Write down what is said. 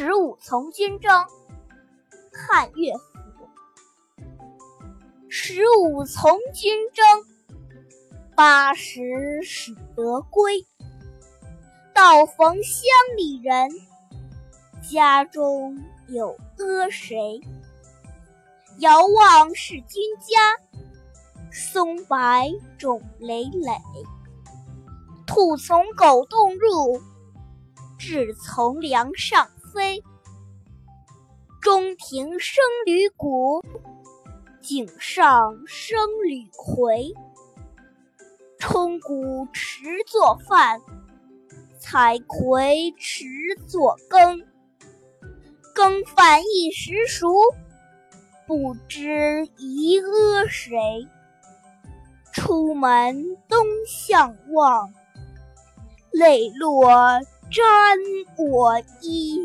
十五从军征，汉乐府。十五从军征，八十始得归。道逢乡里人，家中有阿谁？遥望是君家，松柏冢累累。兔从狗洞入，雉从梁上飞。中庭生旅鼓，井上生旅回。冲谷持作饭，采葵持作羹。羹饭一时熟，不知宜阿谁。出门东向望，泪落沾我衣。